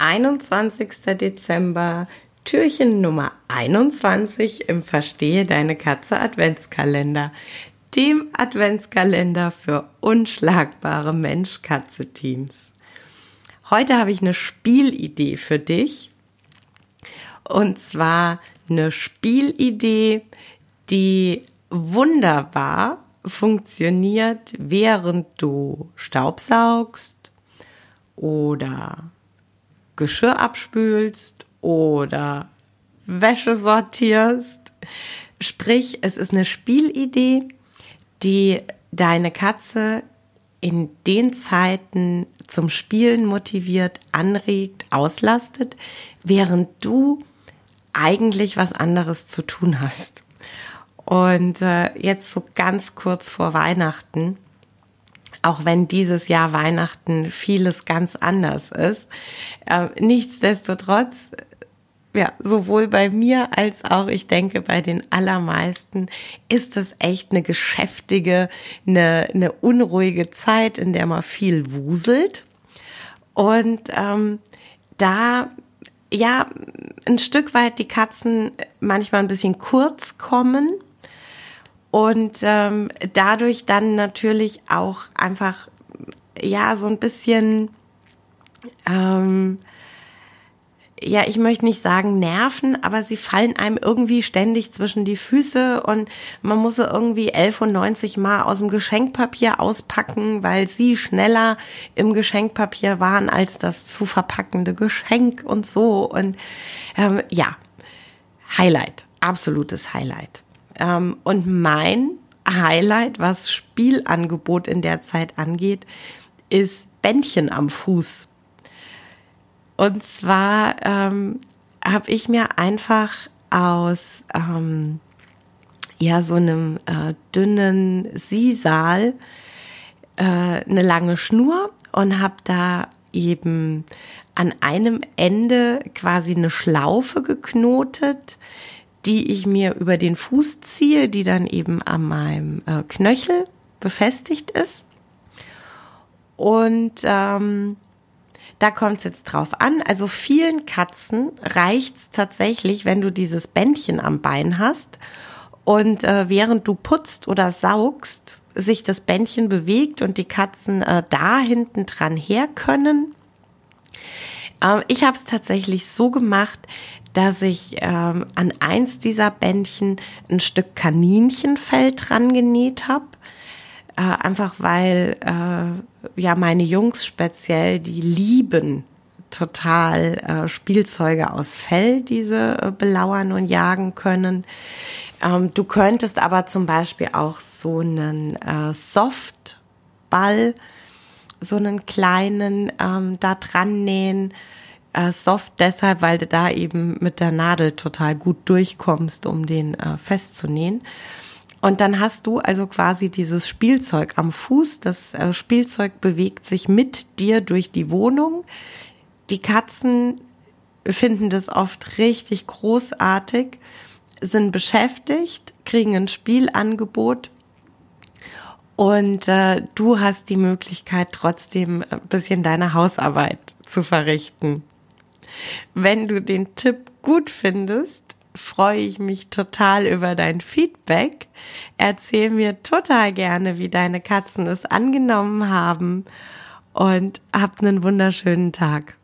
21. Dezember, Türchen Nummer 21 im Verstehe deine Katze Adventskalender, dem Adventskalender für unschlagbare Mensch-Katze-Teams. Heute habe ich eine Spielidee für dich. Und zwar eine Spielidee, die wunderbar funktioniert, während du Staubsaugst oder Geschirr abspülst oder Wäsche sortierst. Sprich, es ist eine Spielidee, die deine Katze in den Zeiten zum Spielen motiviert, anregt, auslastet, während du eigentlich was anderes zu tun hast. Und äh, jetzt so ganz kurz vor Weihnachten auch wenn dieses Jahr Weihnachten vieles ganz anders ist. Äh, nichtsdestotrotz, ja, sowohl bei mir als auch, ich denke, bei den allermeisten ist es echt eine geschäftige, eine, eine unruhige Zeit, in der man viel wuselt. Und ähm, da ja ein Stück weit die Katzen manchmal ein bisschen kurz kommen und ähm, dadurch dann natürlich auch einfach ja so ein bisschen ähm, ja, ich möchte nicht sagen nerven, aber sie fallen einem irgendwie ständig zwischen die Füße und man muss sie irgendwie 11 und 90 Mal aus dem Geschenkpapier auspacken, weil sie schneller im Geschenkpapier waren als das zu verpackende Geschenk und so. Und ähm, ja, Highlight, absolutes Highlight. Ähm, und mein Highlight, was Spielangebot in der Zeit angeht, ist Bändchen am Fuß. Und zwar ähm, habe ich mir einfach aus ähm, ja so einem äh, dünnen Sisal äh, eine lange Schnur und habe da eben an einem Ende quasi eine Schlaufe geknotet, die ich mir über den Fuß ziehe, die dann eben an meinem äh, Knöchel befestigt ist. Und ähm, da kommt es jetzt drauf an. Also vielen Katzen reicht es tatsächlich, wenn du dieses Bändchen am Bein hast und äh, während du putzt oder saugst, sich das Bändchen bewegt und die Katzen äh, da hinten dran her können. Äh, ich habe es tatsächlich so gemacht, dass ich ähm, an eins dieser Bändchen ein Stück Kaninchenfell dran genäht habe. Äh, einfach weil äh, ja meine Jungs speziell, die lieben total äh, Spielzeuge aus Fell, diese äh, belauern und jagen können. Ähm, du könntest aber zum Beispiel auch so einen äh, Softball, so einen kleinen ähm, da dran nähen äh, soft deshalb, weil du da eben mit der Nadel total gut durchkommst, um den äh, festzunähen. Und dann hast du also quasi dieses Spielzeug am Fuß. Das äh, Spielzeug bewegt sich mit dir durch die Wohnung. Die Katzen finden das oft richtig großartig, sind beschäftigt, kriegen ein Spielangebot und äh, du hast die Möglichkeit, trotzdem ein bisschen deine Hausarbeit zu verrichten. Wenn du den Tipp gut findest, freue ich mich total über dein Feedback. Erzähl mir total gerne, wie deine Katzen es angenommen haben und habt einen wunderschönen Tag.